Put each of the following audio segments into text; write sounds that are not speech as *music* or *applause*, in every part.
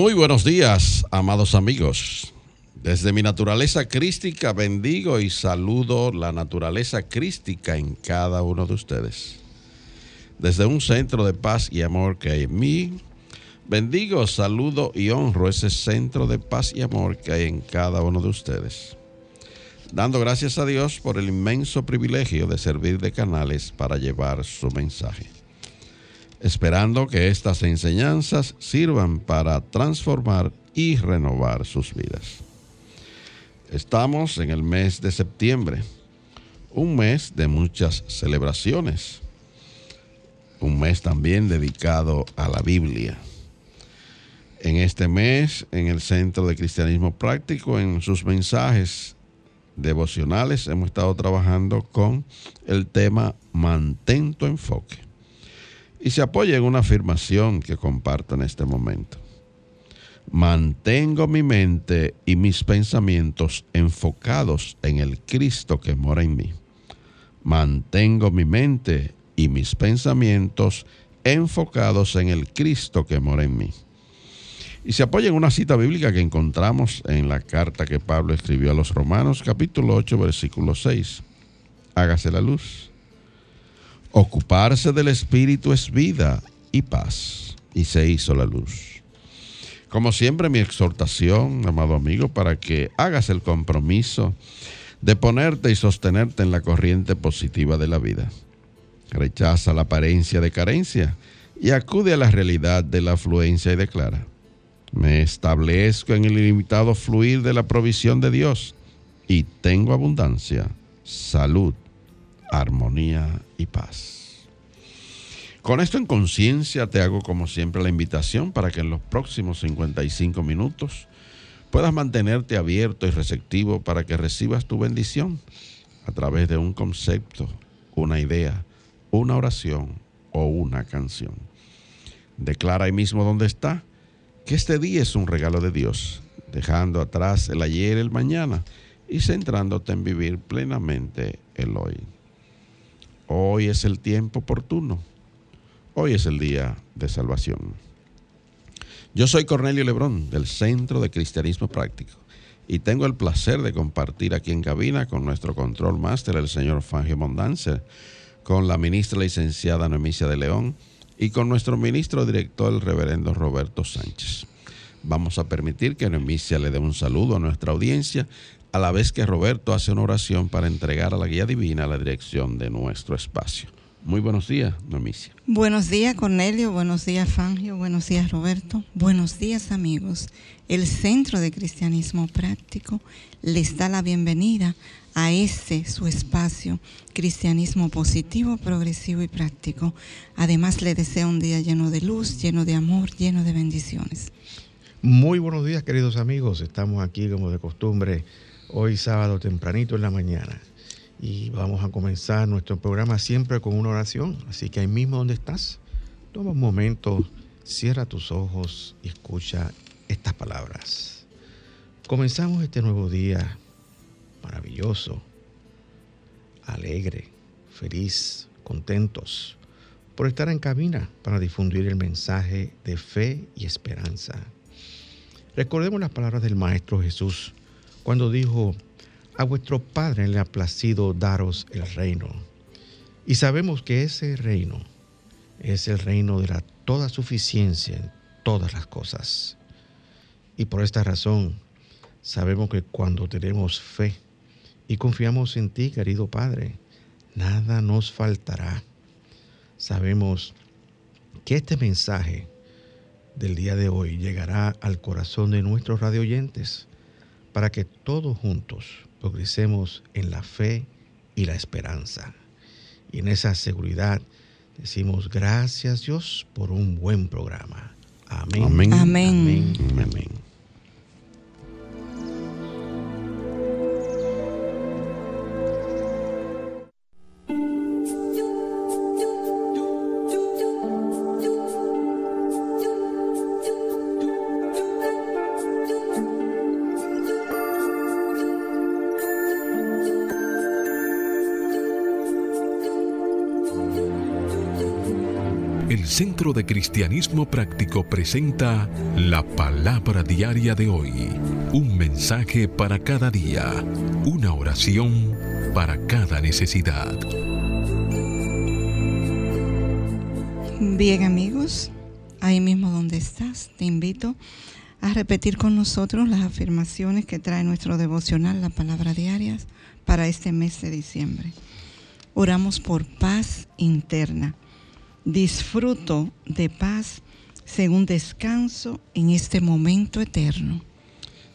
Muy buenos días, amados amigos. Desde mi naturaleza crística bendigo y saludo la naturaleza crística en cada uno de ustedes. Desde un centro de paz y amor que hay en mí, bendigo, saludo y honro ese centro de paz y amor que hay en cada uno de ustedes. Dando gracias a Dios por el inmenso privilegio de servir de canales para llevar su mensaje. Esperando que estas enseñanzas sirvan para transformar y renovar sus vidas. Estamos en el mes de septiembre, un mes de muchas celebraciones, un mes también dedicado a la Biblia. En este mes, en el Centro de Cristianismo Práctico, en sus mensajes devocionales, hemos estado trabajando con el tema Mantén tu enfoque. Y se apoya en una afirmación que comparto en este momento mantengo mi mente y mis pensamientos enfocados en el Cristo que mora en mí. Mantengo mi mente y mis pensamientos enfocados en el Cristo que mora en mí. Y se apoya en una cita bíblica que encontramos en la carta que Pablo escribió a los Romanos, capítulo 8, versículo 6. Hágase la luz. Ocuparse del Espíritu es vida y paz. Y se hizo la luz. Como siempre, mi exhortación, amado amigo, para que hagas el compromiso de ponerte y sostenerte en la corriente positiva de la vida. Rechaza la apariencia de carencia y acude a la realidad de la afluencia y declara, me establezco en el ilimitado fluir de la provisión de Dios y tengo abundancia, salud, armonía y paz. Con esto en conciencia te hago como siempre la invitación para que en los próximos 55 minutos puedas mantenerte abierto y receptivo para que recibas tu bendición a través de un concepto, una idea, una oración o una canción. Declara ahí mismo donde está que este día es un regalo de Dios, dejando atrás el ayer el mañana y centrándote en vivir plenamente el hoy. Hoy es el tiempo oportuno Hoy es el día de salvación. Yo soy Cornelio Lebrón del Centro de Cristianismo Práctico y tengo el placer de compartir aquí en cabina con nuestro control máster, el señor Fangio Mondanzer, con la ministra licenciada Noemicia de León y con nuestro ministro director, el reverendo Roberto Sánchez. Vamos a permitir que Noemicia le dé un saludo a nuestra audiencia, a la vez que Roberto hace una oración para entregar a la guía divina la dirección de nuestro espacio. Muy buenos días, Nomicia. Buenos días, Cornelio. Buenos días, Fangio. Buenos días, Roberto. Buenos días, amigos. El Centro de Cristianismo Práctico les da la bienvenida a este su espacio, Cristianismo Positivo, Progresivo y Práctico. Además, le deseo un día lleno de luz, lleno de amor, lleno de bendiciones. Muy buenos días, queridos amigos. Estamos aquí, como de costumbre, hoy sábado tempranito en la mañana y vamos a comenzar nuestro programa siempre con una oración. Así que ahí mismo donde estás, toma un momento, cierra tus ojos y escucha estas palabras. Comenzamos este nuevo día maravilloso, alegre, feliz, contentos por estar en cabina para difundir el mensaje de fe y esperanza. Recordemos las palabras del Maestro Jesús cuando dijo, a vuestro Padre le ha placido daros el reino. Y sabemos que ese reino es el reino de la toda suficiencia en todas las cosas. Y por esta razón sabemos que cuando tenemos fe y confiamos en ti, querido Padre, nada nos faltará. Sabemos que este mensaje del día de hoy llegará al corazón de nuestros radioyentes para que todos juntos progresemos en la fe y la esperanza. Y en esa seguridad decimos gracias Dios por un buen programa. Amén. Amén. Amén. Amén. Centro de Cristianismo Práctico presenta la palabra diaria de hoy. Un mensaje para cada día. Una oración para cada necesidad. Bien amigos, ahí mismo donde estás, te invito a repetir con nosotros las afirmaciones que trae nuestro devocional, la palabra diaria, para este mes de diciembre. Oramos por paz interna disfruto de paz según descanso en este momento eterno.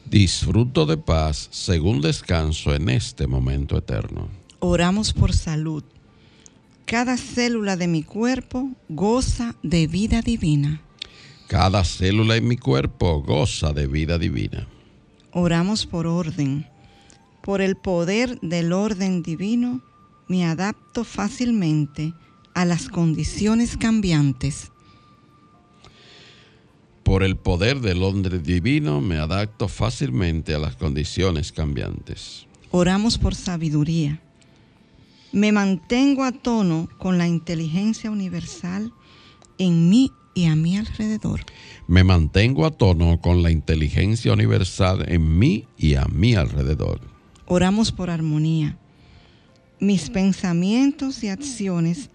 Disfruto de paz según descanso en este momento eterno. Oramos por salud. Cada célula de mi cuerpo goza de vida divina. Cada célula en mi cuerpo goza de vida divina. Oramos por orden. Por el poder del orden divino, me adapto fácilmente a las condiciones cambiantes. Por el poder del hombre divino me adapto fácilmente a las condiciones cambiantes. Oramos por sabiduría. Me mantengo a tono con la inteligencia universal en mí y a mi alrededor. Me mantengo a tono con la inteligencia universal en mí y a mi alrededor. Oramos por armonía. Mis pensamientos y acciones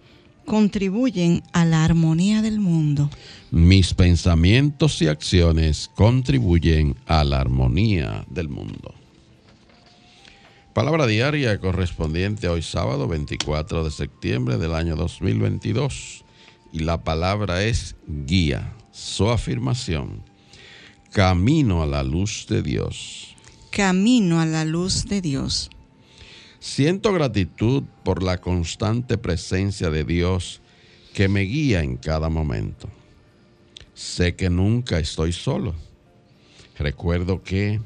contribuyen a la armonía del mundo. Mis pensamientos y acciones contribuyen a la armonía del mundo. Palabra diaria correspondiente a hoy sábado 24 de septiembre del año 2022. Y la palabra es guía, su afirmación. Camino a la luz de Dios. Camino a la luz de Dios. Siento gratitud por la constante presencia de Dios que me guía en cada momento. Sé que nunca estoy solo. Recuerdo que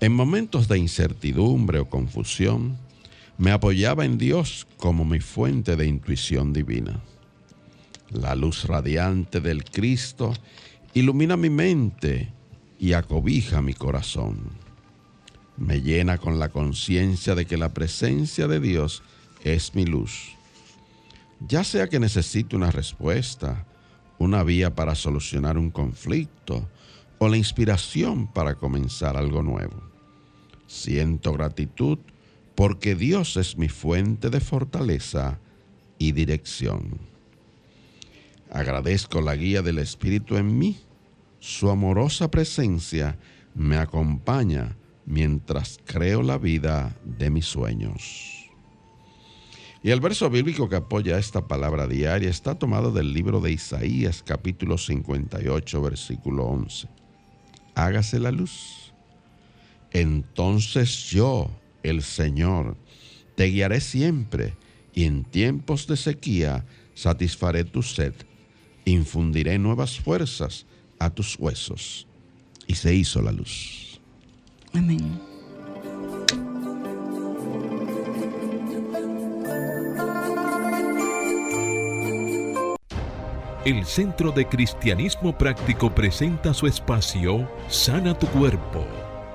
en momentos de incertidumbre o confusión, me apoyaba en Dios como mi fuente de intuición divina. La luz radiante del Cristo ilumina mi mente y acobija mi corazón me llena con la conciencia de que la presencia de Dios es mi luz. Ya sea que necesite una respuesta, una vía para solucionar un conflicto o la inspiración para comenzar algo nuevo. Siento gratitud porque Dios es mi fuente de fortaleza y dirección. Agradezco la guía del Espíritu en mí. Su amorosa presencia me acompaña mientras creo la vida de mis sueños. Y el verso bíblico que apoya esta palabra diaria está tomado del libro de Isaías capítulo 58 versículo 11. Hágase la luz. Entonces yo, el Señor, te guiaré siempre y en tiempos de sequía satisfaré tu sed, infundiré nuevas fuerzas a tus huesos. Y se hizo la luz. Amén. El Centro de Cristianismo Práctico presenta su espacio Sana tu Cuerpo.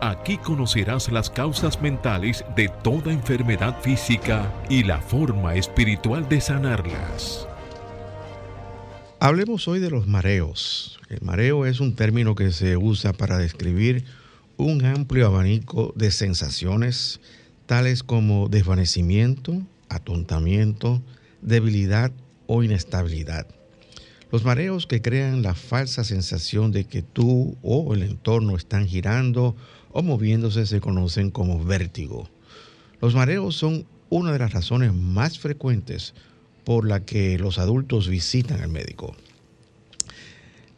Aquí conocerás las causas mentales de toda enfermedad física y la forma espiritual de sanarlas. Hablemos hoy de los mareos. El mareo es un término que se usa para describir un amplio abanico de sensaciones tales como desvanecimiento, atontamiento, debilidad o inestabilidad. Los mareos que crean la falsa sensación de que tú o el entorno están girando o moviéndose se conocen como vértigo. Los mareos son una de las razones más frecuentes por la que los adultos visitan al médico.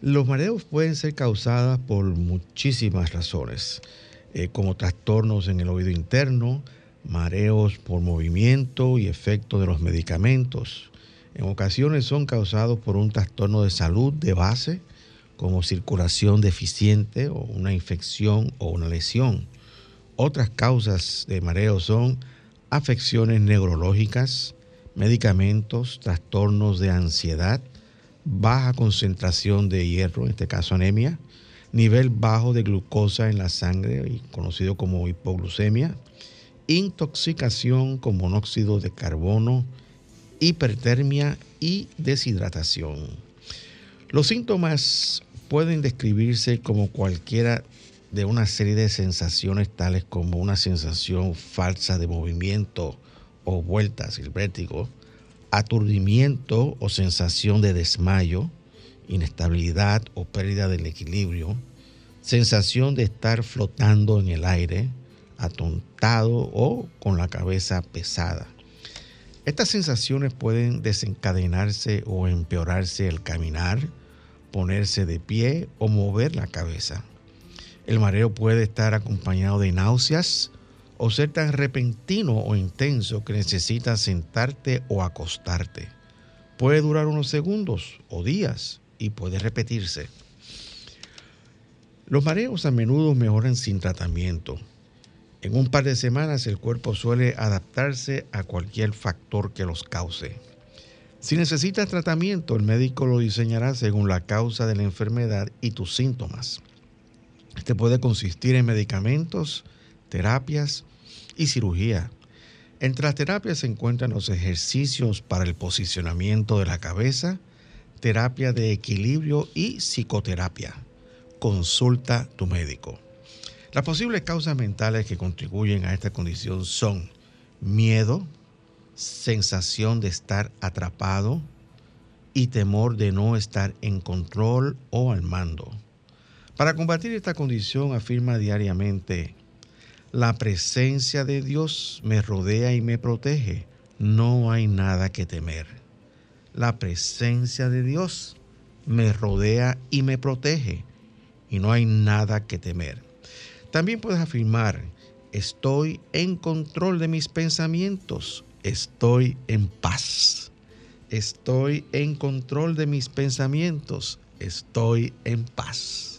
Los mareos pueden ser causados por muchísimas razones. eh, como trastornos en el oído interno, mareos por movimiento y efecto de los medicamentos. En ocasiones son causados por un trastorno de salud de base, como circulación deficiente o una infección o una lesión. Otras causas de mareo son afecciones neurológicas, medicamentos, trastornos de ansiedad, baja concentración de hierro, en este caso anemia, nivel bajo de glucosa en la sangre, conocido como hipoglucemia, intoxicación con monóxido de carbono, hipertermia y deshidratación. Los síntomas pueden describirse como cualquiera de una serie de sensaciones tales como una sensación falsa de movimiento o vueltas, el vértigo, aturdimiento o sensación de desmayo, inestabilidad o pérdida del equilibrio, sensación de estar flotando en el aire, atontado o con la cabeza pesada. Estas sensaciones pueden desencadenarse o empeorarse el caminar, ponerse de pie o mover la cabeza. El mareo puede estar acompañado de náuseas o ser tan repentino o intenso que necesitas sentarte o acostarte. Puede durar unos segundos o días y puede repetirse. Los mareos a menudo mejoran sin tratamiento. En un par de semanas el cuerpo suele adaptarse a cualquier factor que los cause. Si necesitas tratamiento, el médico lo diseñará según la causa de la enfermedad y tus síntomas. Este puede consistir en medicamentos, terapias y cirugía. Entre las terapias se encuentran los ejercicios para el posicionamiento de la cabeza, terapia de equilibrio y psicoterapia. Consulta tu médico. Las posibles causas mentales que contribuyen a esta condición son miedo, sensación de estar atrapado y temor de no estar en control o al mando. Para combatir esta condición afirma diariamente, la presencia de Dios me rodea y me protege, no hay nada que temer. La presencia de Dios me rodea y me protege y no hay nada que temer. También puedes afirmar, estoy en control de mis pensamientos, estoy en paz. Estoy en control de mis pensamientos, estoy en paz.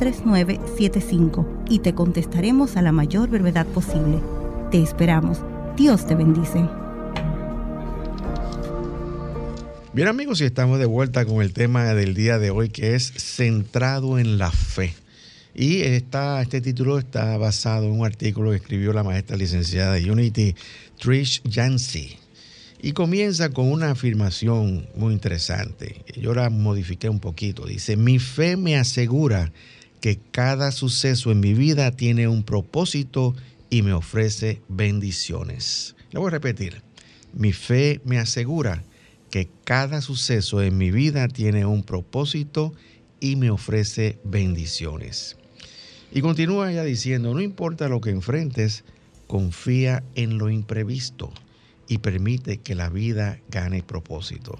3975 y te contestaremos a la mayor brevedad posible. Te esperamos. Dios te bendice. Bien amigos, y estamos de vuelta con el tema del día de hoy que es centrado en la fe. Y esta, este título está basado en un artículo que escribió la maestra licenciada de Unity, Trish Yancey. Y comienza con una afirmación muy interesante. Yo la modifiqué un poquito. Dice, mi fe me asegura que cada suceso en mi vida tiene un propósito y me ofrece bendiciones. Lo voy a repetir. Mi fe me asegura que cada suceso en mi vida tiene un propósito y me ofrece bendiciones. Y continúa ya diciendo, no importa lo que enfrentes, confía en lo imprevisto y permite que la vida gane propósito.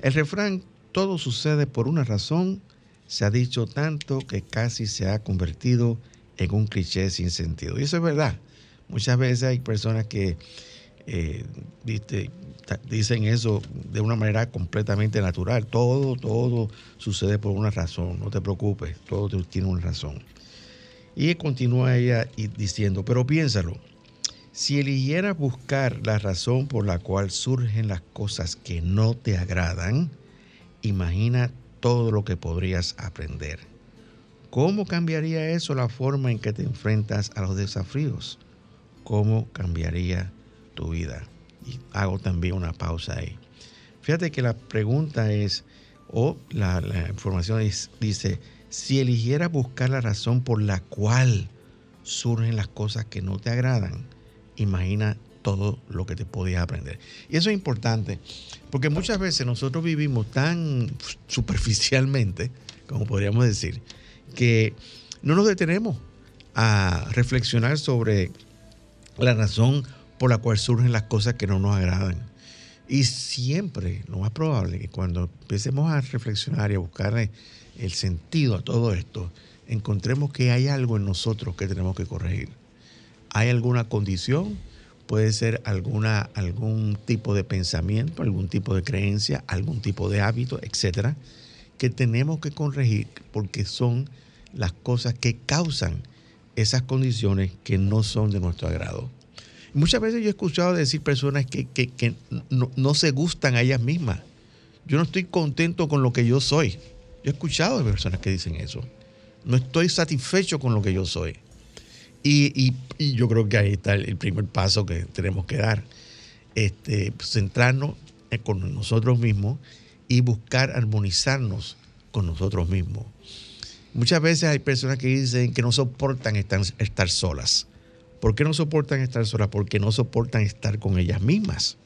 El refrán, todo sucede por una razón, se ha dicho tanto que casi se ha convertido en un cliché sin sentido. Y eso es verdad. Muchas veces hay personas que eh, dicen eso de una manera completamente natural. Todo, todo sucede por una razón. No te preocupes, todo tiene una razón. Y continúa ella diciendo, pero piénsalo, si eligieras buscar la razón por la cual surgen las cosas que no te agradan, imagina todo lo que podrías aprender. ¿Cómo cambiaría eso la forma en que te enfrentas a los desafíos? ¿Cómo cambiaría tu vida? Y hago también una pausa ahí. Fíjate que la pregunta es, O la, la información es- dice, si eligieras buscar la razón por la cual surgen las cosas que no te agradan, imagina todo lo que te podías aprender. Y eso es importante, porque muchas veces nosotros vivimos tan superficialmente, como podríamos decir, que no nos detenemos a reflexionar sobre la razón por la cual surgen las cosas que no nos agradan. Y siempre, lo más probable, que cuando empecemos a reflexionar y a buscar el sentido a todo esto, encontremos que hay algo en nosotros que tenemos que corregir. Hay alguna condición, puede ser alguna, algún tipo de pensamiento, algún tipo de creencia, algún tipo de hábito, etcétera, que tenemos que corregir porque son las cosas que causan esas condiciones que no son de nuestro agrado. Muchas veces yo he escuchado decir personas que, que- que no, no se gustan a ellas mismas. Yo no estoy contento con lo que yo soy. Yo he escuchado de personas que dicen eso. No estoy satisfecho con lo que yo soy. Y, yo creo que ahí está el, primer paso que tenemos que dar. Este, centrarnos en- con nosotros mismos y buscar armonizarnos con nosotros mismos. Muchas veces hay personas que dicen que no soportan estar, estar solas. ¿Por qué no soportan estar solas? Porque no soportan estar con ellas mismas.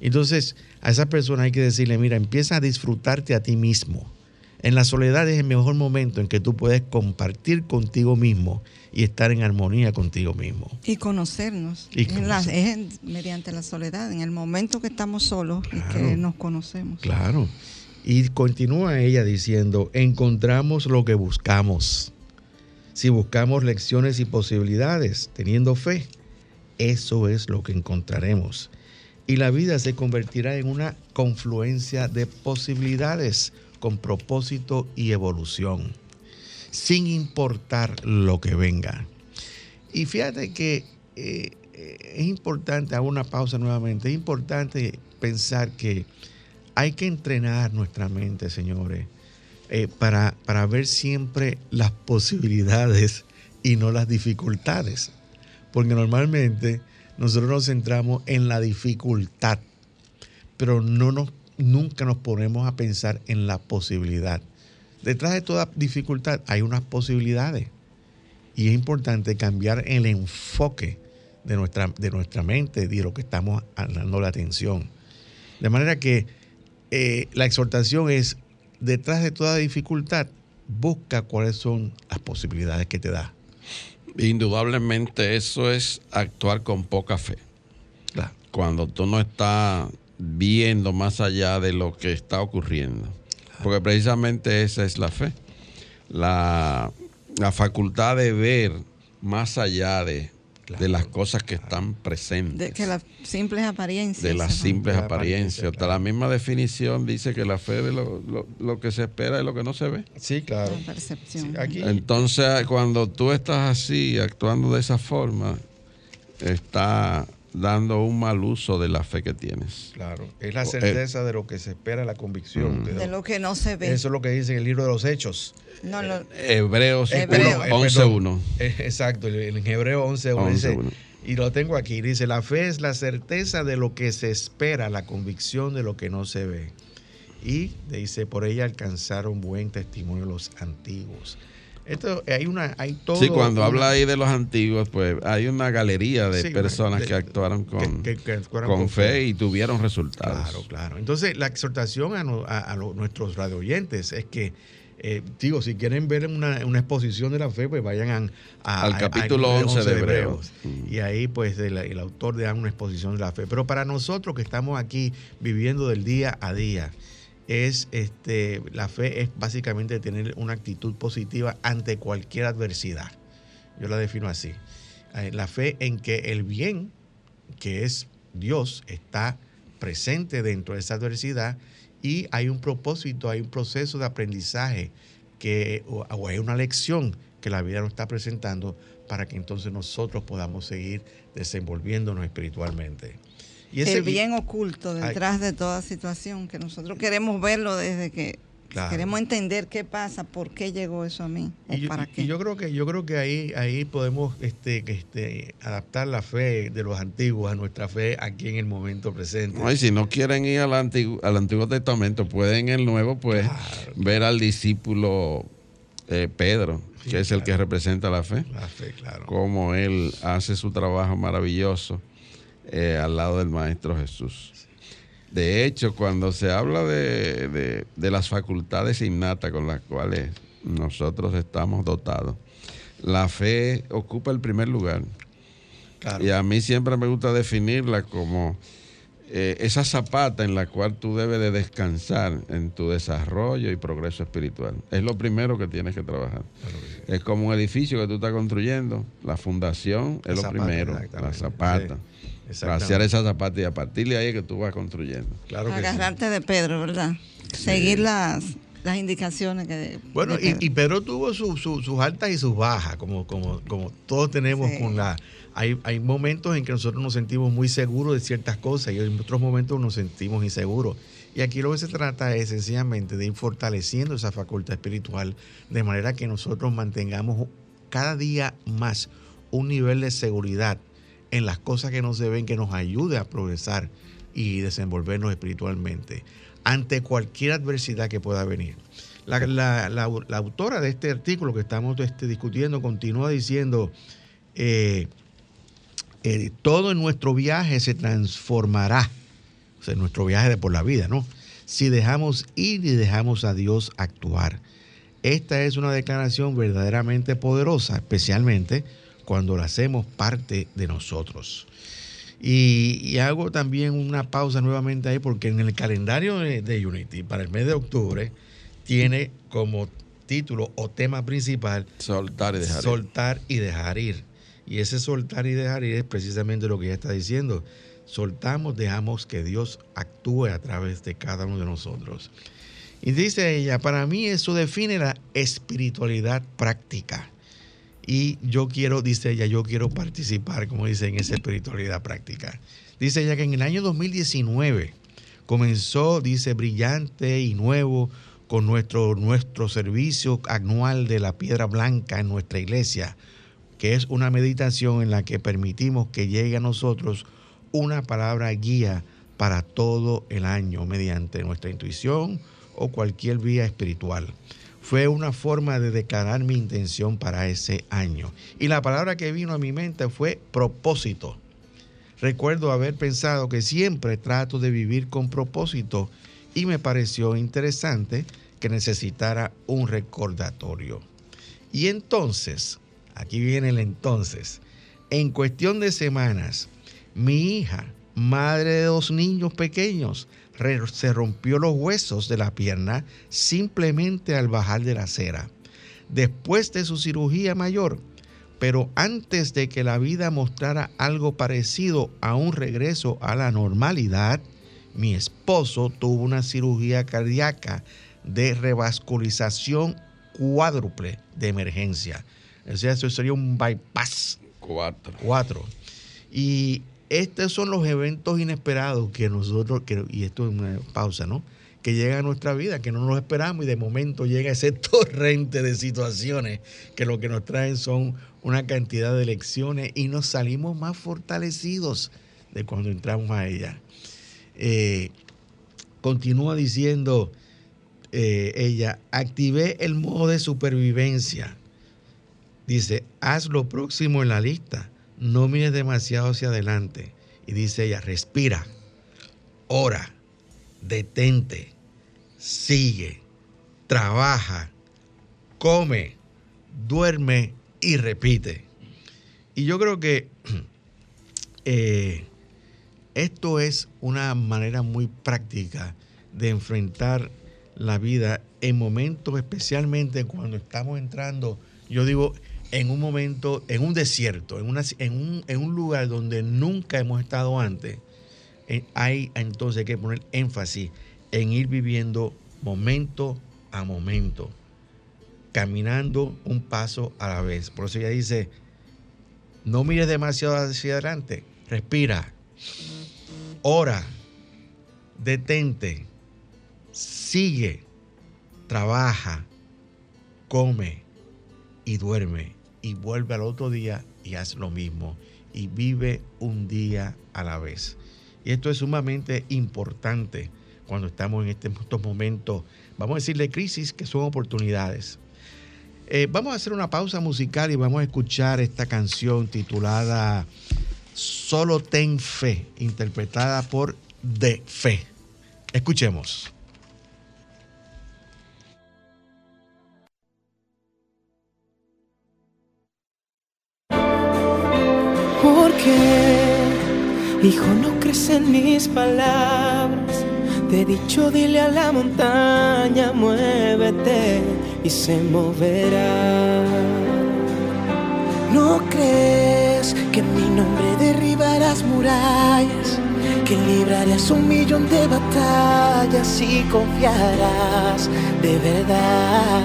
Entonces, a esa persona hay que decirle, mira, empieza a disfrutarte a ti mismo. En la soledad es el mejor momento en que tú puedes compartir contigo mismo y estar en armonía contigo mismo. Y conocernos. Y En la- conocer- es mediante la soledad, en el momento que estamos solos y que nos conocemos. Claro. Y continúa ella diciendo, encontramos lo que buscamos. Si buscamos lecciones y posibilidades, teniendo fe, eso es lo que encontraremos. Y la vida se convertirá en una confluencia de posibilidades con propósito y evolución, sin importar lo que venga. Y fíjate que eh, es importante, hago una pausa nuevamente, es importante pensar que hay que entrenar nuestra mente, señores, eh, para, para ver siempre las posibilidades y no las dificultades. Porque normalmente nosotros nos centramos en la dificultad, pero no nos, nunca nos ponemos a pensar en la posibilidad. Detrás de toda dificultad hay unas posibilidades. Y es importante cambiar el enfoque de nuestra, de nuestra mente y de lo que estamos dando la atención. De manera que eh, la exhortación es, detrás de toda dificultad, busca cuáles son las posibilidades que te da. Indudablemente eso es actuar con poca fe. Claro. Cuando tú no estás viendo más allá de lo que está ocurriendo. Porque precisamente esa es la fe. La, la facultad de ver más allá de, de las cosas que están presentes. De que las simples apariencias. de las simples La apariencias. apariencia, Hasta claro. la misma definición dice que la fe de lo, lo- lo que se espera y lo que no se ve. Sí, claro. La percepción. Sí, aquí, Entonces, cuando tú estás así, actuando de esa forma, está dando un mal uso de la fe que tienes. claro, es la Eh, certeza de lo que se espera, la convicción. Mm. de De lo- que no se ve. eso es lo que dice en el libro de los Hechos. No, lo- Hebreos Hebreo. 1, Eh, 11.1. Eh, Exacto, en Hebreo 11.1 dice, 11.1. y lo tengo aquí, dice, la fe es la certeza de lo que se espera, la convicción de lo que no se ve. Y dice, por ella alcanzaron buen testimonio los antiguos. Esto, hay una, hay todo. Sí, cuando una- habla ahí de los antiguos, pues hay una galería de Sí, personas de- que actuaron con, que- que actuaron con con fe fe. y tuvieron resultados. Claro, claro. Entonces, la exhortación a, no- a- a lo- nuestros radioyentes es que, eh, digo, si quieren ver una, una exposición de la fe, pues vayan a, a- Al a- capítulo al 11 de Hebreos. Mm. Y ahí, pues, el, el autor da una exposición de la fe. Pero para nosotros que estamos aquí viviendo del día a día, es este, la fe es básicamente tener una actitud positiva ante cualquier adversidad. Yo la defino así. Eh, La fe en que el bien, que es Dios, está presente dentro de esa adversidad y hay un propósito, hay un proceso de aprendizaje que, o, o hay una lección que la vida nos está presentando para que entonces nosotros podamos seguir desenvolviéndonos espiritualmente. Y ese el bien oculto Ay. detrás de toda situación, que nosotros queremos verlo desde que Queremos entender qué pasa, por qué llegó eso a mí, o y, para qué. Y yo creo que yo creo que ahí ahí podemos este, este adaptar la fe de los antiguos a nuestra fe aquí en el momento presente. y si no quieren ir al antiguo, al antiguo Testamento, pueden en el Nuevo pues ver al discípulo eh, Pedro, que es el que representa la fe. La fe, claro. Cómo él hace su trabajo maravilloso eh, al lado del Maestro Jesús. De hecho, cuando se habla de, las facultades innatas con las cuales nosotros estamos dotados, la fe ocupa el primer lugar. Y a mí siempre me gusta definirla como eh, esa zapata en la cual tú debes de descansar en tu desarrollo y progreso espiritual. Es lo primero que tienes que trabajar. Es como un edificio que tú estás construyendo, la fundación es lo primero, la zapata. Vaciar esa zapata y a partir de ahí es que tú vas construyendo. Claro Agarrarte de Pedro, ¿verdad? Seguir las, las indicaciones que... Bueno, y, Pedro tuvo sus altas y sus bajas, como, como, como todos tenemos con la... Hay, hay momentos en que nosotros nos sentimos muy seguros de ciertas cosas y en otros momentos nos sentimos inseguros. Y aquí lo que se trata es sencillamente de ir fortaleciendo esa facultad espiritual de manera que nosotros mantengamos cada día más un nivel de seguridad en las cosas que no se ven, que nos ayude a progresar y desenvolvernos espiritualmente ante cualquier adversidad que pueda venir. La, autora de este artículo que estamos este, discutiendo continúa diciendo, eh, eh, todo en nuestro viaje se transformará, o sea, nuestro viaje de por la vida, ¿no? Si dejamos ir y dejamos a Dios actuar. Esta es una declaración verdaderamente poderosa, especialmente cuando la hacemos parte de nosotros. Y, hago también una pausa nuevamente ahí porque en el calendario de, Unity para el mes de octubre tiene como título o tema principal soltar y dejar soltar ir. y dejar ir. Y ese soltar y dejar ir es precisamente lo que ella está diciendo. Soltamos, dejamos que Dios actúe a través de cada uno de nosotros. Y dice ella, para mí eso define la espiritualidad práctica. Y yo quiero, dice ella, yo quiero participar, como dice, en esa espiritualidad práctica. Dice ella que en el año 2019 comenzó, dice, brillante y nuevo con nuestro, nuestro servicio anual de la piedra blanca en nuestra iglesia, que es una meditación en la que permitimos que llegue a nosotros una palabra guía para todo el año mediante nuestra intuición o cualquier vía espiritual fue una forma de declarar mi intención para ese año. Y la palabra que vino a mi mente fue propósito. Recuerdo haber pensado que siempre trato de vivir con propósito y me pareció interesante que necesitara un recordatorio. Y entonces, aquí viene el entonces, en cuestión de semanas, mi hija, madre de dos niños pequeños, se rompió los huesos de la pierna simplemente al bajar de la acera. Después de su cirugía mayor, pero antes de que la vida mostrara algo parecido a un regreso a la normalidad, mi esposo tuvo una cirugía cardíaca de revascularización cuádruple de emergencia. O sea, eso sería un bypass. Cuatro. Cuatro. Y estos son los eventos inesperados que nosotros, y esto es una pausa, ¿no? Que llega a nuestra vida, que no nos esperamos y de momento llega ese *laughs* torrente de situaciones que lo que nos traen son una cantidad de lecciones y nos salimos más fortalecidos de cuando entramos a ella. Eh, continúa diciendo eh, ella, activé el modo de supervivencia. Dice, haz lo próximo en la lista no mires demasiado hacia adelante. Y dice ella, respira, ora, detente, sigue, trabaja, come, duerme y repite. Y yo creo que *clears throat* eh, esto es una manera muy práctica de enfrentar la vida en momentos, especialmente cuando estamos entrando, yo digo, en un momento, en un desierto, en, un lugar donde nunca hemos estado antes, eh, hay entonces que poner énfasis en ir viviendo momento a momento, caminando un paso a la vez. Por eso ella dice, no mires demasiado hacia adelante, respira, ora, detente, sigue, trabaja, come y duerme y vuelve al otro día y hace lo mismo y vive un día a la vez. Y esto es sumamente importante cuando estamos en este, estos momentos, vamos a decirle crisis, que son oportunidades. Eh, vamos a hacer una pausa musical y vamos a escuchar esta canción titulada Solo ten fe, interpretada por De Fe. Escuchemos. ¿Por qué, hijo, no crees en mis palabras? Te he dicho, dile a la montaña, muévete y se moverá. ¿No crees que en mi nombre derribarás murallas? Que librarás un millón de batallas y confiarás de verdad.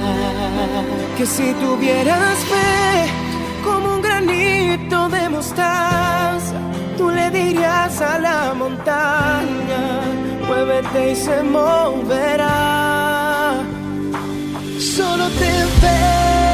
Que si tuvieras fe granito de mostaza, tú le dirías a la montaña, muévete y se moverá. Solo ten fe.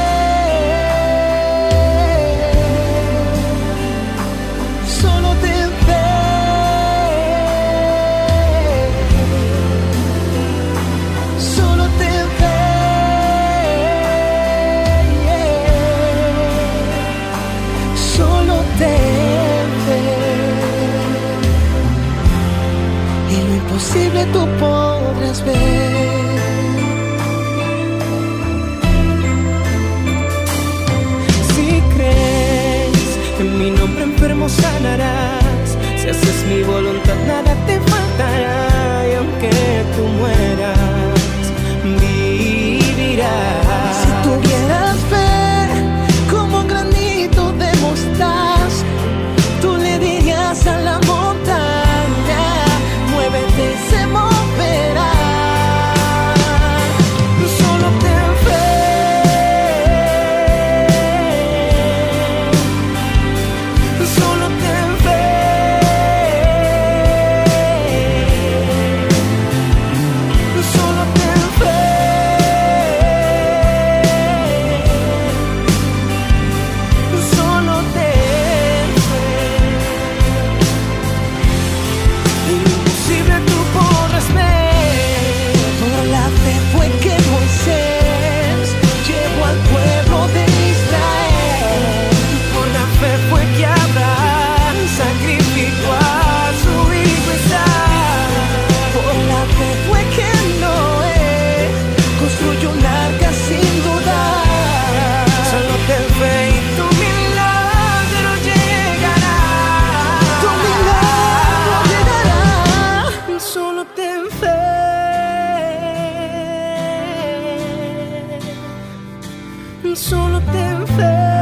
Ten fe. Solo ten fe.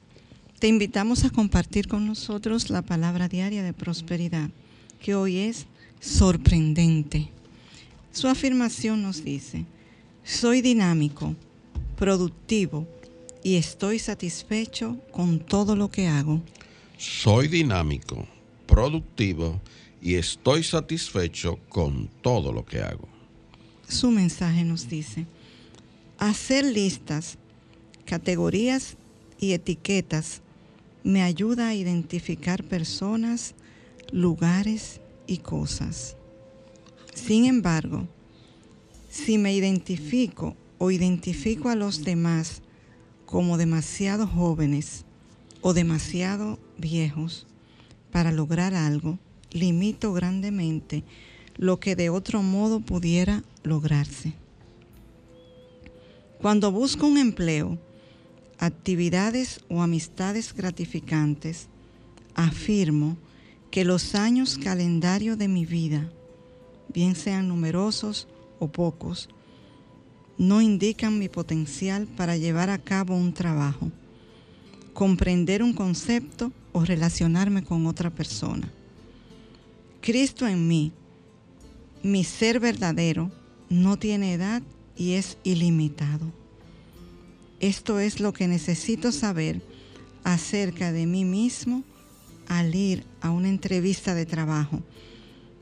te invitamos a compartir con nosotros la palabra diaria de prosperidad, que hoy es sorprendente. Su afirmación nos dice, soy dinámico, productivo y estoy satisfecho con todo lo que hago. Soy dinámico, productivo y estoy satisfecho con todo lo que hago. Su mensaje nos dice, hacer listas, categorías y etiquetas me ayuda a identificar personas, lugares y cosas. Sin embargo, si me identifico o identifico a los demás como demasiado jóvenes o demasiado viejos para lograr algo, limito grandemente lo que de otro modo pudiera lograrse. Cuando busco un empleo, actividades o amistades gratificantes, afirmo que los años calendario de mi vida, bien sean numerosos o pocos, no indican mi potencial para llevar a cabo un trabajo, comprender un concepto o relacionarme con otra persona. Cristo en mí, mi ser verdadero, no tiene edad y es ilimitado. Esto es lo que necesito saber acerca de mí mismo al ir a una entrevista de trabajo,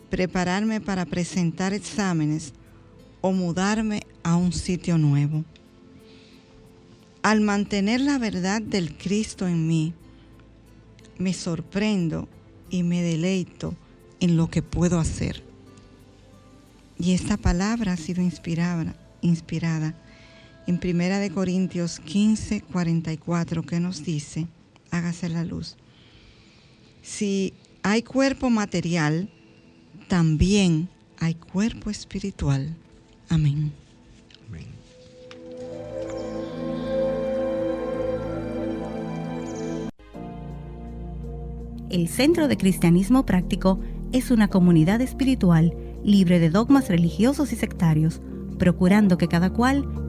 prepararme para presentar exámenes o mudarme a un sitio nuevo. Al mantener la verdad del Cristo en mí, me sorprendo y me deleito en lo que puedo hacer. Y esta palabra ha sido inspirada, en Primera de Corintios 15, 44, que nos dice, hágase la luz. Si hay cuerpo material, también hay cuerpo espiritual. Amén. Amén. El Centro de Cristianismo Práctico es una comunidad espiritual libre de dogmas religiosos y sectarios, procurando que cada cual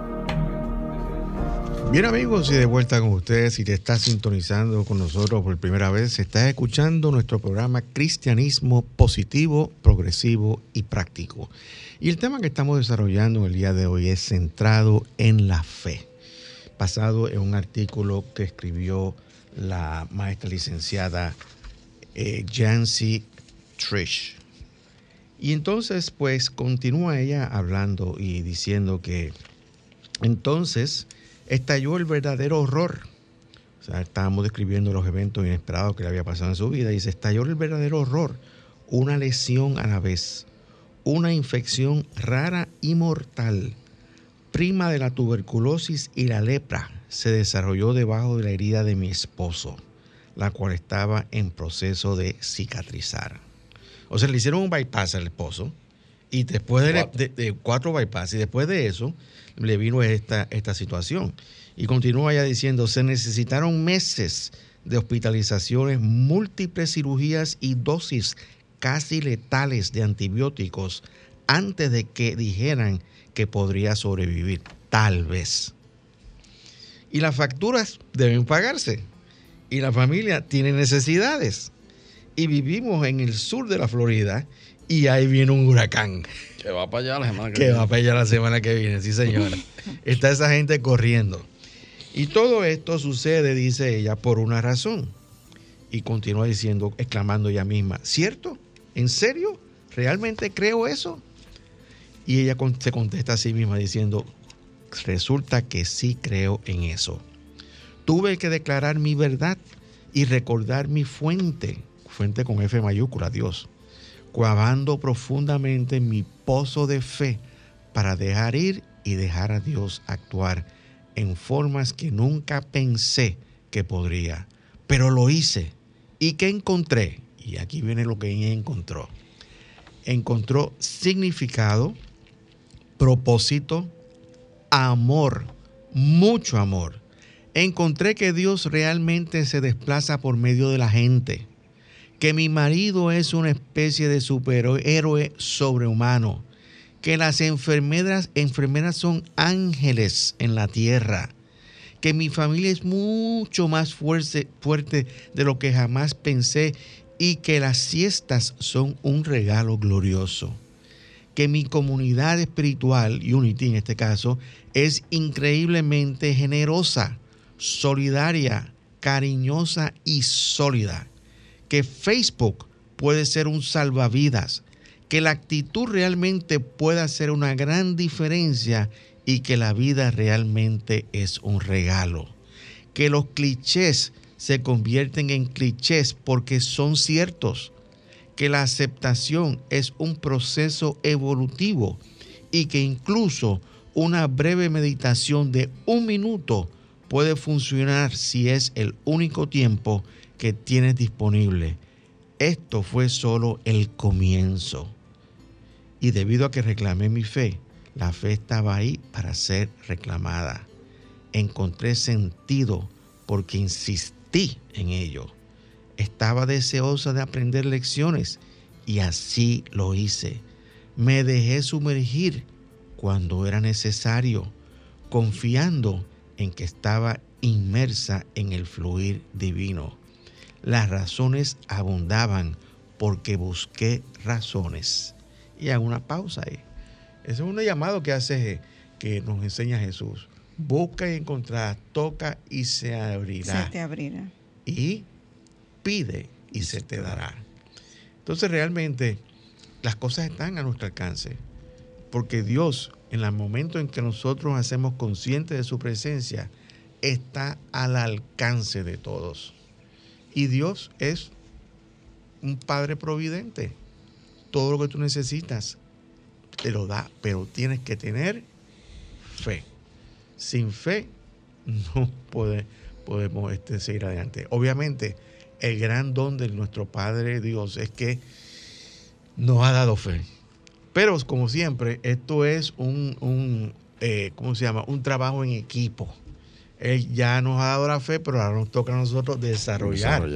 Bien amigos, y de vuelta con ustedes, si te estás sintonizando con nosotros por primera vez, estás escuchando nuestro programa Cristianismo Positivo, Progresivo y Práctico. Y el tema que estamos desarrollando el día de hoy es centrado en la fe, basado en un artículo que escribió la maestra licenciada eh, Jancy Trish. Y entonces, pues, continúa ella hablando y diciendo que entonces estalló el verdadero horror. O sea, estábamos describiendo los eventos inesperados que le había pasado en su vida y se estalló el verdadero horror. Una lesión a la vez, una infección rara y mortal, prima de la tuberculosis y la lepra, se desarrolló debajo de la herida de mi esposo, la cual estaba en proceso de cicatrizar. O sea, le hicieron un bypass al esposo y después de, cuatro bypass y después de eso le vino esta, esta situación. Y continúa ya diciendo, se necesitaron meses de hospitalizaciones, múltiples cirugías y dosis casi letales de antibióticos antes de que dijeran que podría sobrevivir, tal vez. Y las facturas deben pagarse. Y la familia tiene necesidades. Y vivimos en el sur de la Florida y ahí viene un huracán. Que va para allá la semana que, viene. Que va para allá la semana que viene, sí señora. *laughs* Está esa gente corriendo. Y todo esto sucede, dice ella, por una razón. Y continúa diciendo, exclamando ella misma, ¿cierto? ¿En serio? ¿Realmente creo eso? Y ella se contesta a sí misma diciendo, resulta que sí creo en eso. Tuve que declarar mi verdad y recordar mi fuente, fuente con F mayúscula, Dios cuavando profundamente mi pozo de fe para dejar ir y dejar a Dios actuar en formas que nunca pensé que podría. Pero lo hice. ¿Y qué encontré? Y aquí viene lo que encontró. Encontró significado, propósito, amor, mucho amor, Encontré que Dios realmente se desplaza por medio de la gente, que mi marido es una especie de superhéroe sobrehumano, que las enfermeras, enfermeras son ángeles en la tierra, que mi familia es mucho más fuerte, fuerte de lo que jamás pensé y que las siestas son un regalo glorioso. Que mi comunidad espiritual, Unity en este caso, es increíblemente generosa, solidaria, cariñosa y sólida. Que Facebook puede ser un salvavidas, que la actitud realmente puede hacer una gran diferencia y que la vida realmente es un regalo. Que los clichés se convierten en clichés porque son ciertos, que la aceptación es un proceso evolutivo y que incluso una breve meditación de un minuto puede funcionar si es el único tiempo que tienes disponible. Esto fue solo el comienzo. Y debido a que reclamé mi fe, la fe estaba ahí para ser reclamada. Encontré sentido porque insistí en ello. Estaba deseosa de aprender lecciones y así lo hice. Me dejé sumergir cuando era necesario, confiando en que estaba inmersa en el fluir divino. Las razones abundaban porque busqué razones. Y hago una pausa ahí. Ese es un llamado que hace, que nos enseña Jesús. Busca y encontrarás, toca y se abrirá. Se te abrirá. Y pide y se te dará. Entonces realmente las cosas están a nuestro alcance. Porque Dios, en el momento en que nosotros hacemos consciente de su presencia, está al alcance de todos. Y Dios es un Padre providente. Todo lo que tú necesitas te lo da, pero tienes que tener fe. Sin fe no puede, podemos este, seguir adelante. Obviamente, el gran don de nuestro Padre Dios es que nos ha dado fe. Pero como siempre, esto es un, un eh, ¿cómo se llama? Un trabajo en equipo. Él ya nos ha dado la fe, pero ahora nos toca a nosotros desarrollar,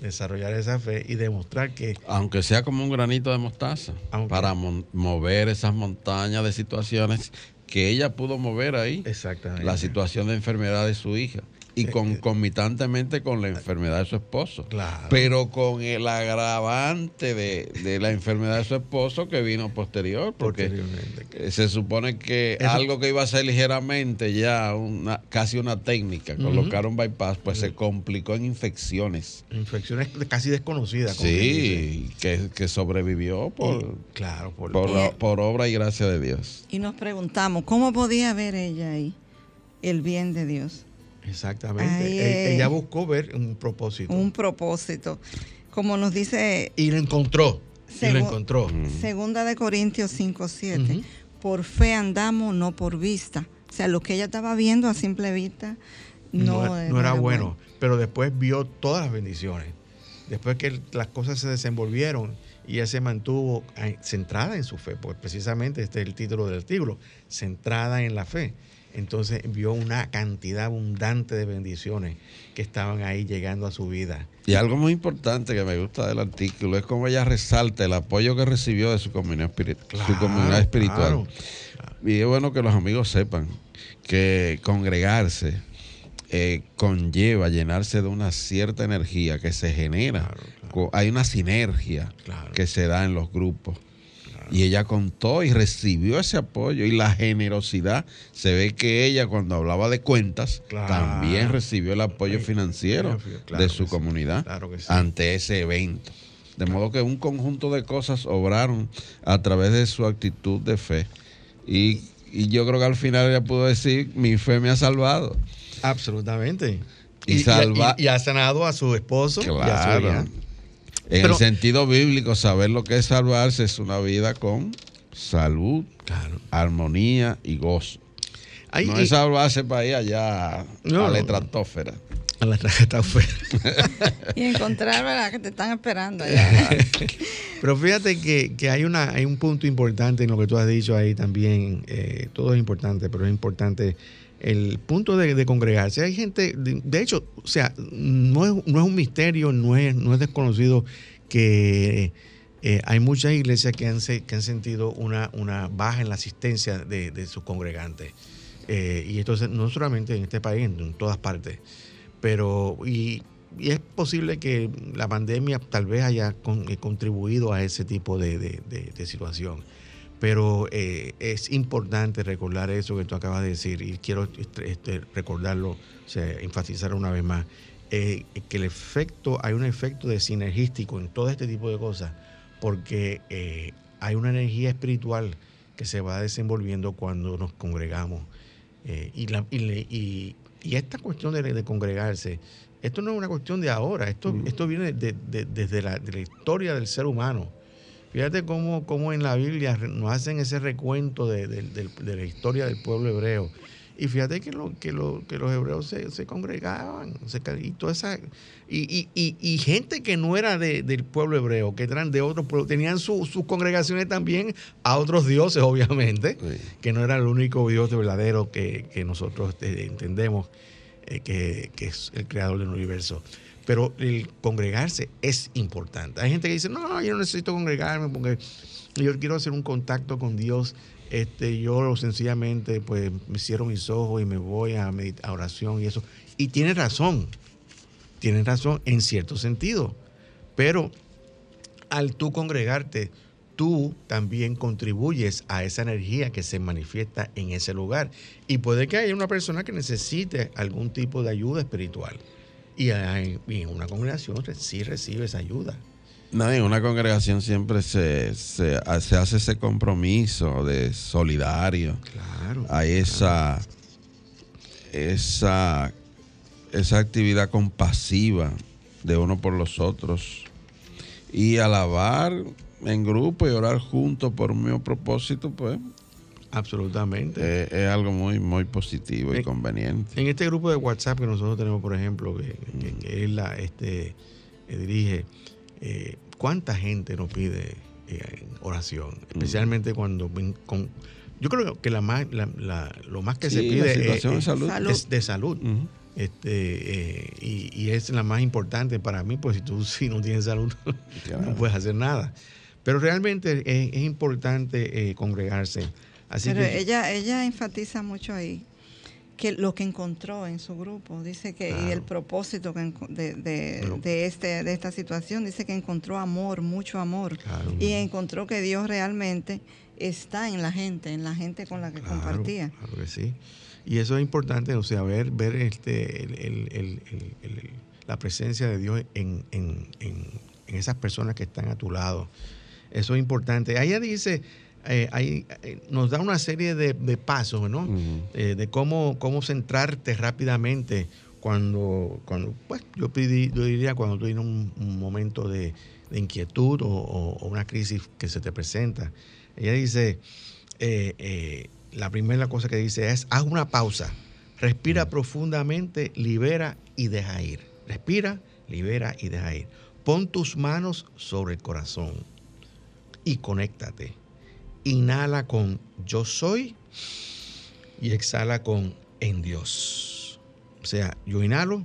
desarrollar esa fe y demostrar que... Aunque sea como un granito de mostaza, para mover esas montañas de situaciones que ella pudo mover ahí. Exactamente. La situación de enfermedad de su hija y eh, *laughs* concomitantemente con la enfermedad de su esposo. Claro. Pero con el agravante de, la enfermedad de su esposo que vino posterior, porque se supone que algo que iba a ser ligeramente ya una, casi una técnica, colocar un bypass, pues se complicó en infecciones. Infecciones casi desconocidas. Sí, que, sobrevivió por, claro, por, por obra y gracia de Dios. Y nos preguntamos, ¿cómo podía ver ella ahí el bien de Dios? Exactamente. E-, ella buscó ver un propósito. Un propósito. Como nos dice... Y lo encontró. y lo encontró. Segunda de Corintios 5, 7. Por fe andamos, no por vista. O sea, lo que ella estaba viendo a simple vista no, era, bueno. Pero después vio todas las bendiciones. Después que las cosas se desenvolvieron y ella se mantuvo eh, centrada en su fe, porque precisamente este es el título del artículo, centrada en la fe entonces vio una cantidad abundante de bendiciones que estaban ahí llegando a su vida. Y algo muy importante que me gusta del artículo es cómo ella resalta el apoyo que recibió de su comunidad, espiritual. Y es bueno que los amigos sepan que congregarse eh, conlleva llenarse de una cierta energía que se genera. Hay una sinergia que se da en los grupos. Y ella contó y recibió ese apoyo y la generosidad. Se ve que ella cuando hablaba de cuentas también recibió el apoyo financiero de su comunidad ante ese evento. De modo que un conjunto de cosas obraron a través de su actitud de fe. Y, yo creo que al final ella pudo decir, mi fe me ha salvado. Absolutamente. Y, salva y, ha sanado a su esposo y a su hija. En el sentido bíblico, saber lo que es salvarse es una vida con salud, armonía y gozo. no es salvarse para ir allá a la estratosfera. A la estratosfera. *laughs* y encontrar ¿verdad? que te están esperando allá. *laughs* Pero fíjate que, hay, una, hay un punto importante en lo que tú has dicho ahí también. Eh, todo es importante, pero es importante el punto de, congregarse. Hay gente, de, hecho, o sea, no es, no es, un misterio, no es, no es desconocido que eh, hay muchas iglesias que han, que han sentido una, una baja en la asistencia de, sus congregantes. Eh, y entonces, no solamente en este país, en, todas partes. Pero, y, es posible que la pandemia tal vez haya eh, contribuido a ese tipo de, situación. Pero es importante recordar eso que tú acabas de decir y quiero este, este recordarlo, o sea, enfatizar una vez más, que el efecto, hay un efecto de sinergístico en todo este tipo de cosas porque eh, hay una energía espiritual que se va desenvolviendo cuando nos congregamos. Eh, y, y, esta cuestión de, congregarse, esto no es una cuestión de ahora, esto, mm. esto viene desde la, la, historia del ser humano. Fíjate cómo, cómo, en la Biblia nos hacen ese recuento de la historia del pueblo hebreo y fíjate que, lo, que, lo, que los hebreos se, congregaban, y, toda esa, y, y, y, gente que no era del pueblo hebreo, que eran de otros pueblos, tenían sus congregaciones también a otros dioses, obviamente, que no era el único Dios verdadero que, nosotros este, entendemos eh, que, que es el creador del universo. Pero el congregarse es importante. Hay gente que dice, no, yo no necesito congregarme porque yo quiero hacer un contacto con Dios este, yo sencillamente pues me cierro mis ojos y me voy a, a oración y eso. Y tiene razón, tiene razón en cierto sentido, pero al tú congregarte, tú también contribuyes a esa energía que se manifiesta en ese lugar. Y puede que haya una persona que necesite algún tipo de ayuda espiritual. Y en una congregación sí recibe esa ayuda. En una congregación siempre se, se, hace ese compromiso de solidario. Claro. Hay esa, esa, esa actividad compasiva de uno por los otros. Y alabar en grupo y orar juntos por un mismo propósito, pues. Absolutamente. Es, algo muy, muy positivo y conveniente. En este grupo de WhatsApp que nosotros tenemos, por ejemplo, que, que, él la, este, dirige, eh, ¿cuánta gente nos pide eh, oración? Mm. Especialmente cuando con, yo creo que la más, lo más que se pide es, de salud. de salud. este, eh, y, es la más importante para mí, pues si tú *laughs* si no tienes salud *laughs* no puedes hacer nada. Pero realmente es, importante congregarse. Así Pero ella, ella enfatiza mucho ahí que lo que encontró en su grupo, dice que y el propósito de, de, este, de esta situación, dice que encontró amor, mucho amor, y encontró que Dios realmente está en la gente, en la gente con la que compartía. Claro que sí. Y eso es importante, o sea, ver, ver este, la presencia de Dios en, en, en, esas personas que están a tu lado. Eso es importante. Ella dice, eh, eh, nos da una serie de, pasos, ¿no? Eh, de cómo, cómo centrarte rápidamente cuando, cuando pues, yo, yo diría cuando tú tienes un, momento de, inquietud o, una crisis que se te presenta. Ella dice, la primera cosa que dice es, haz una pausa, respira profundamente, libera y deja ir. Respira, libera y deja ir. Pon tus manos sobre el corazón y conéctate inhala con yo soy y exhala con en Dios. O sea, yo inhalo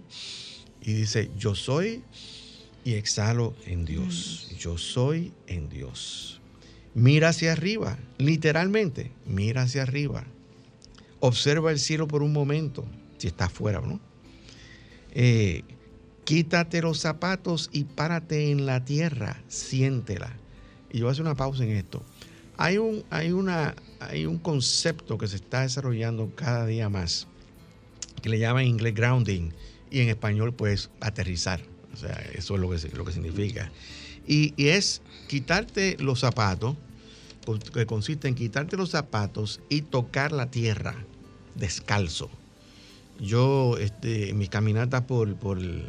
y dice yo soy y exhalo en Dios. Mm. Yo soy en Dios. Mira hacia arriba, literalmente, mira hacia arriba. Observa el cielo por un momento, si está afuera o no. Eh, quítate los zapatos y párate en la tierra, siéntela. Y yo voy a hacer una pausa en esto. Hay un, hay, una, hay un concepto que se está desarrollando cada día más, que le llaman en inglés grounding y en español pues aterrizar. O sea, eso es lo que, lo que significa. Y, es quitarte los zapatos, que consiste en quitarte los zapatos y tocar la tierra descalzo. Yo, este, en mis caminatas por, por, el,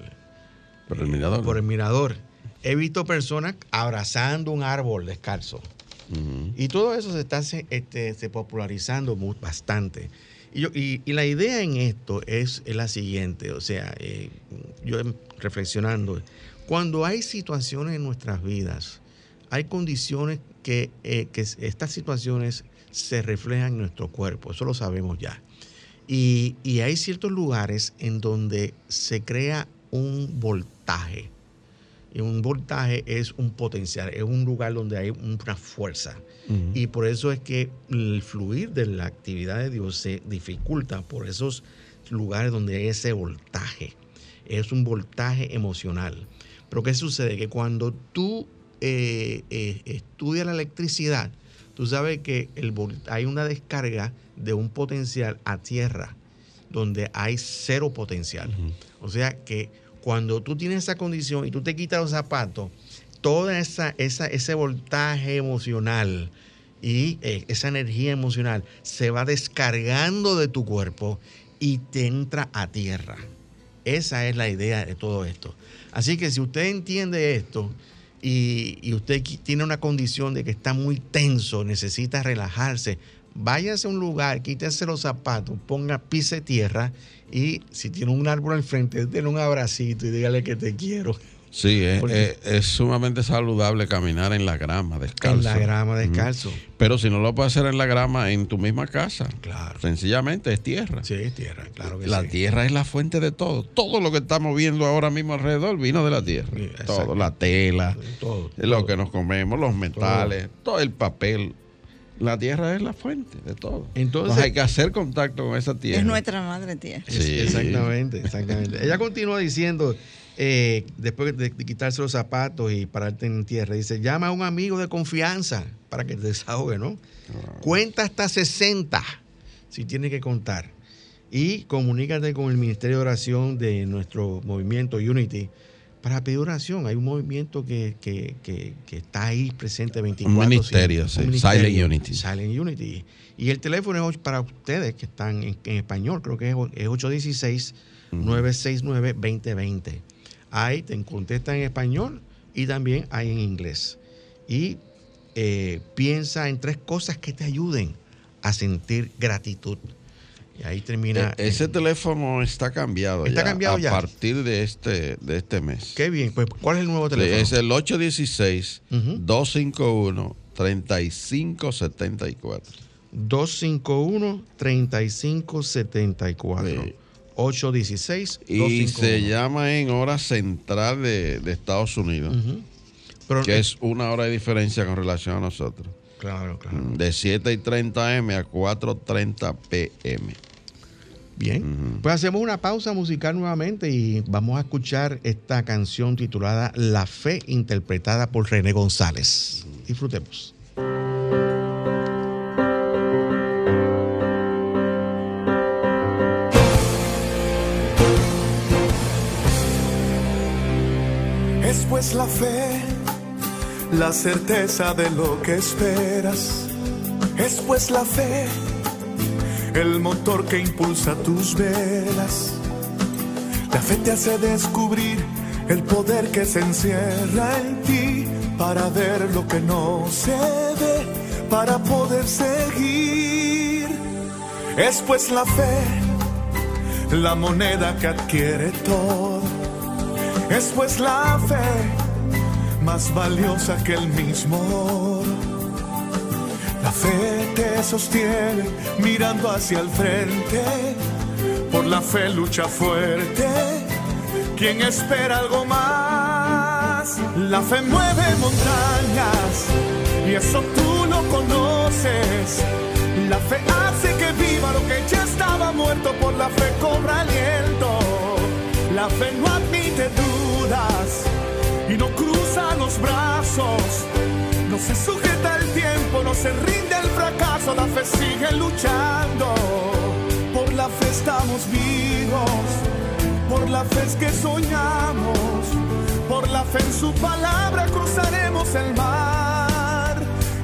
mirador, por el mirador, he visto personas abrazando un árbol descalzo. Y todo eso se está este, se popularizando bastante. Y, la idea en esto es, la siguiente, o sea, eh, yo reflexionando, cuando hay situaciones en nuestras vidas, hay condiciones que, eh, estas situaciones se reflejan en nuestro cuerpo, eso lo sabemos ya. Y hay ciertos lugares en donde se crea un voltaje. Y un voltaje es un potencial, es un lugar donde hay una fuerza. Y por eso es que el fluir de la actividad de Dios se dificulta por esos lugares donde hay ese voltaje. Es un voltaje emocional. Pero ¿qué sucede? Que cuando tú eh, eh, estudias la electricidad, tú sabes que el, hay una descarga de un potencial a tierra donde hay cero potencial. O sea que cuando tú tienes esa condición y tú te quitas los zapatos, toda esa, ese voltaje emocional y eh, esa energía emocional se va descargando de tu cuerpo y te entra a tierra. Esa es la idea de todo esto. Así que si usted entiende esto y usted tiene una condición de que está muy tenso, necesita relajarse, váyase a un lugar, quítese los zapatos, ponga pise tierra y si tiene un árbol al frente, denle un abracito y dígale que te quiero. Sí, es, sumamente saludable caminar en la grama descalzo. En la grama descalzo. Pero si no lo puedes hacer en la grama, en tu misma casa. Claro. Sencillamente es tierra. Sí, es tierra, claro que la sí. tierra es la fuente de todo. Todo lo que estamos viendo ahora mismo alrededor vino de la tierra. todo, la tela, todo, lo que nos comemos, los metales, todo el papel, la tierra es la fuente de todo. Entonces, hay que hacer contacto con esa tierra. Es nuestra madre tierra. Sí, exactamente, exactamente. Ella continúa diciendo, eh, después de, quitarse los zapatos y pararte en tierra, dice, llama a un amigo de confianza para que te desahogue, ¿no? Cuenta hasta 60, si tienes que contar. Y comunícate con el Ministerio de Oración de nuestro movimiento Unity para pedir oración. Hay un movimiento que, está ahí presente 24 Un ministerio, sí. Silent Unity. Silent Unity. Y el teléfono es para ustedes que están en, español, creo que es, 816-969-2020. Ahí te contestan en español y también hay en inglés. Y eh, piensa en tres cosas que te ayuden a sentir gratitud y ahí termina. E-, ese teléfono está cambiado está ya. cambiado a partir de este, de este mes. Qué bien. Pues, ¿cuál es el nuevo teléfono? Es el 816-251-3574. 251-3574. 816 Y se llama en hora central de, Estados Unidos, que es una hora de diferencia con relación a nosotros. Claro, claro. De 7 y 30 M a 4.30 PM. Bien, pues hacemos una pausa musical nuevamente y vamos a escuchar esta canción titulada La Fe, interpretada por René González. Disfrutemos. Es pues la fe la certeza de lo que esperas. Es pues la fe, el motor que impulsa tus velas. La fe te hace descubrir el poder que se encierra en ti para ver lo que no se ve, para poder seguir. Es pues la fe, la moneda que adquiere todo. Es pues la fe más valiosa que el mismo oro. La fe te sostiene mirando hacia el frente, por la fe lucha fuerte. Quien espera algo más, la fe mueve montañas y eso tú lo conoces. La fe hace que viva lo que ya estaba muerto, por la fe cobra aliento. La fe no admite dudas y no cruza los brazos. Se sujeta el tiempo, no se rinde el fracaso, la fe sigue luchando. Por la fe estamos vivos, por la fe es que soñamos, por la fe en su palabra cruzaremos el mar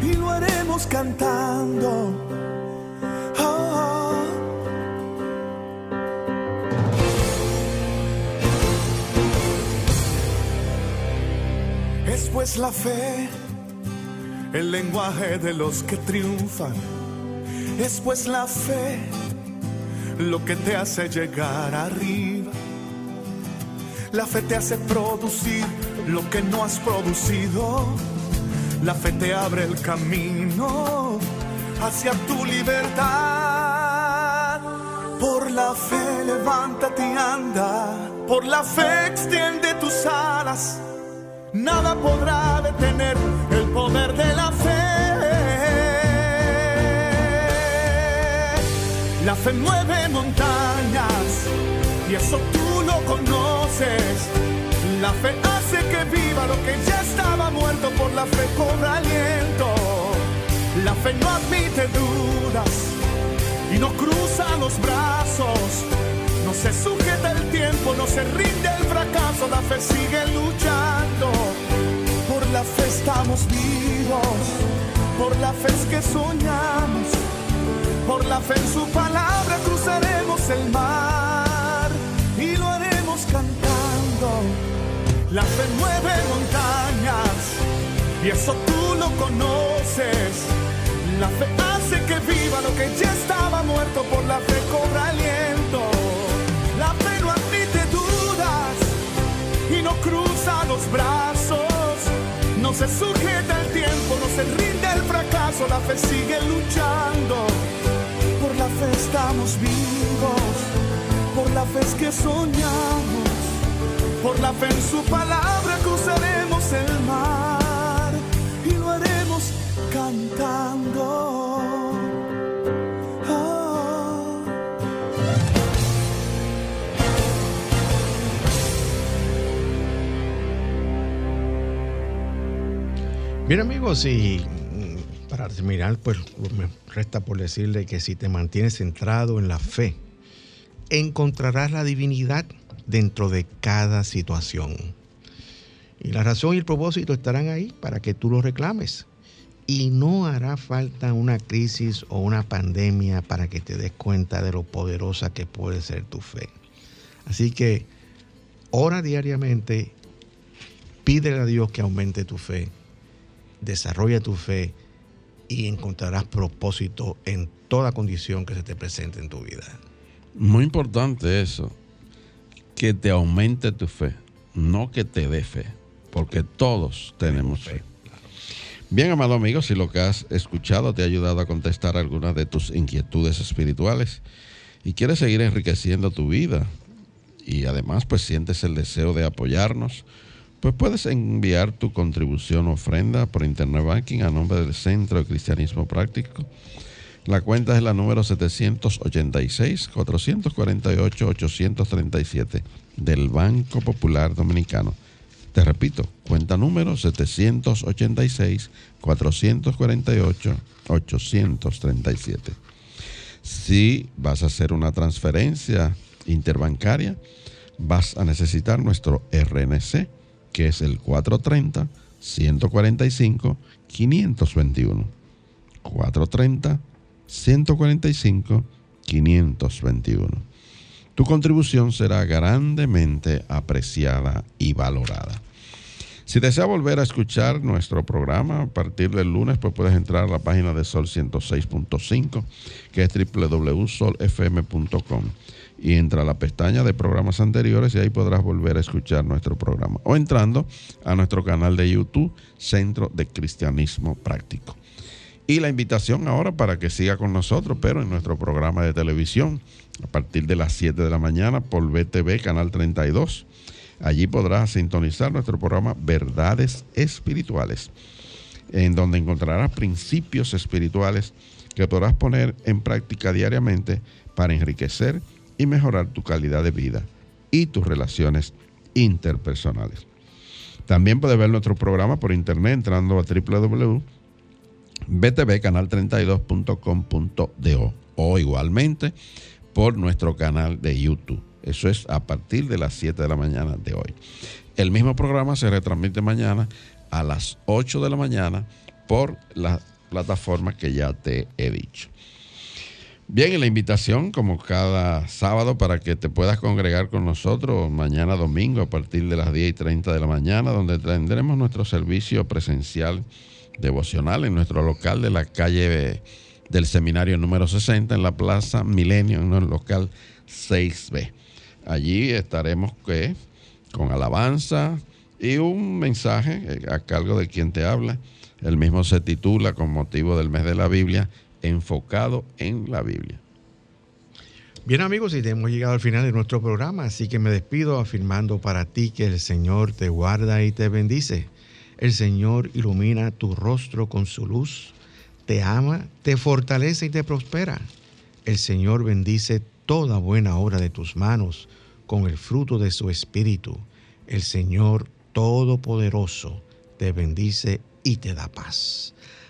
y lo haremos cantando Es pues la fe, el lenguaje de los que triunfan. Es pues la fe, lo que te hace llegar arriba. La fe te hace producir lo que no has producido. La fe te abre el camino hacia tu libertad. Por la fe levántate y anda, por la fe extiende tus alas. Nada podrá detener el poder de la fe. La fe mueve montañas y eso tú lo conoces. La fe hace que viva lo que ya estaba muerto, por la fe cobra aliento. La fe no admite dudas y no cruza los brazos. No se sujeta el tiempo, no se rinde el fracaso, la fe sigue luchando. Por la fe estamos vivos, por la fe es que soñamos, por la fe en su palabra cruzaremos el mar y lo haremos cantando. La fe mueve montañas y eso tú lo conoces. La fe hace que viva lo que ya estaba muerto, por la fe cobra aliento. Se sujeta el tiempo, no se rinde el fracaso, la fe sigue luchando. Por la fe estamos vivos, por la fe es que soñamos, por la fe en su palabra cruzaremos el mar y lo haremos cantando. Bien amigos, y mm, para terminar, pues me resta por decirle que si te mantienes centrado en la fe, encontrarás la divinidad dentro de cada situación. Y la razón y el propósito estarán ahí para que tú lo reclames. Y no hará falta una crisis o una pandemia para que te des cuenta de lo poderosa que puede ser tu fe. Así que ora diariamente, pídele a Dios que aumente tu fe, desarrolla tu fe y encontrarás propósito en toda condición que se te presente en tu vida. Muy importante eso, que te aumente tu fe, no que te dé fe, porque todos tenemos fe. Bien, amado amigo, si lo que has escuchado te ha ayudado a contestar algunas de tus inquietudes espirituales y quieres seguir enriqueciendo tu vida y además pues sientes el deseo de apoyarnos, pues puedes enviar tu contribución o ofrenda por Internet Banking a nombre del Centro de Cristianismo Práctico. La cuenta es la número 786-448-837 del Banco Popular Dominicano. Te repito, cuenta número 786-448-837. Si vas a hacer una transferencia interbancaria, vas a necesitar nuestro RNC, que es el 430-145-521. 430-145-521. Tu contribución será grandemente apreciada y valorada. Si deseas volver a escuchar nuestro programa a partir del lunes, pues puedes entrar a la página de Sol 106.5, que es www.solfm.com, y entra a la pestaña de programas anteriores y ahí podrás volver a escuchar nuestro programa. O entrando a nuestro canal de YouTube, Centro de Cristianismo Práctico. Y la invitación ahora para que siga con nosotros, pero en nuestro programa de televisión, a partir de las 7 de la mañana por BTV, Canal 32. Allí podrás sintonizar nuestro programa Verdades Espirituales, en donde encontrarás principios espirituales que podrás poner en práctica diariamente para enriquecer y mejorar tu calidad de vida y tus relaciones interpersonales. También puedes ver nuestro programa por internet entrando a www.btvcanal32.com.do o igualmente por nuestro canal de YouTube. Eso es a partir de las 7 de la mañana de hoy. El mismo programa se retransmite mañana a las 8 de la mañana por las plataformas que ya te he dicho. Bien, y la invitación, como cada sábado, para que te puedas congregar con nosotros mañana domingo a partir de las 10 y 30 de la mañana, donde tendremos nuestro servicio presencial devocional en nuestro local de la calle del seminario número 60 en la Plaza Milenio, en el local 6B. Allí estaremos ¿qué? con alabanza y un mensaje eh, a cargo de quien te habla. El mismo se titula con motivo del mes de la Biblia, enfocado en la Biblia. Bien amigos, y hemos llegado al final de nuestro programa, así que me despido afirmando para ti que el Señor te guarda y te bendice. El Señor ilumina tu rostro con su luz, te ama, te fortalece y te prospera. El Señor bendice toda buena obra de tus manos con el fruto de su espíritu. El Señor Todopoderoso te bendice y te da paz.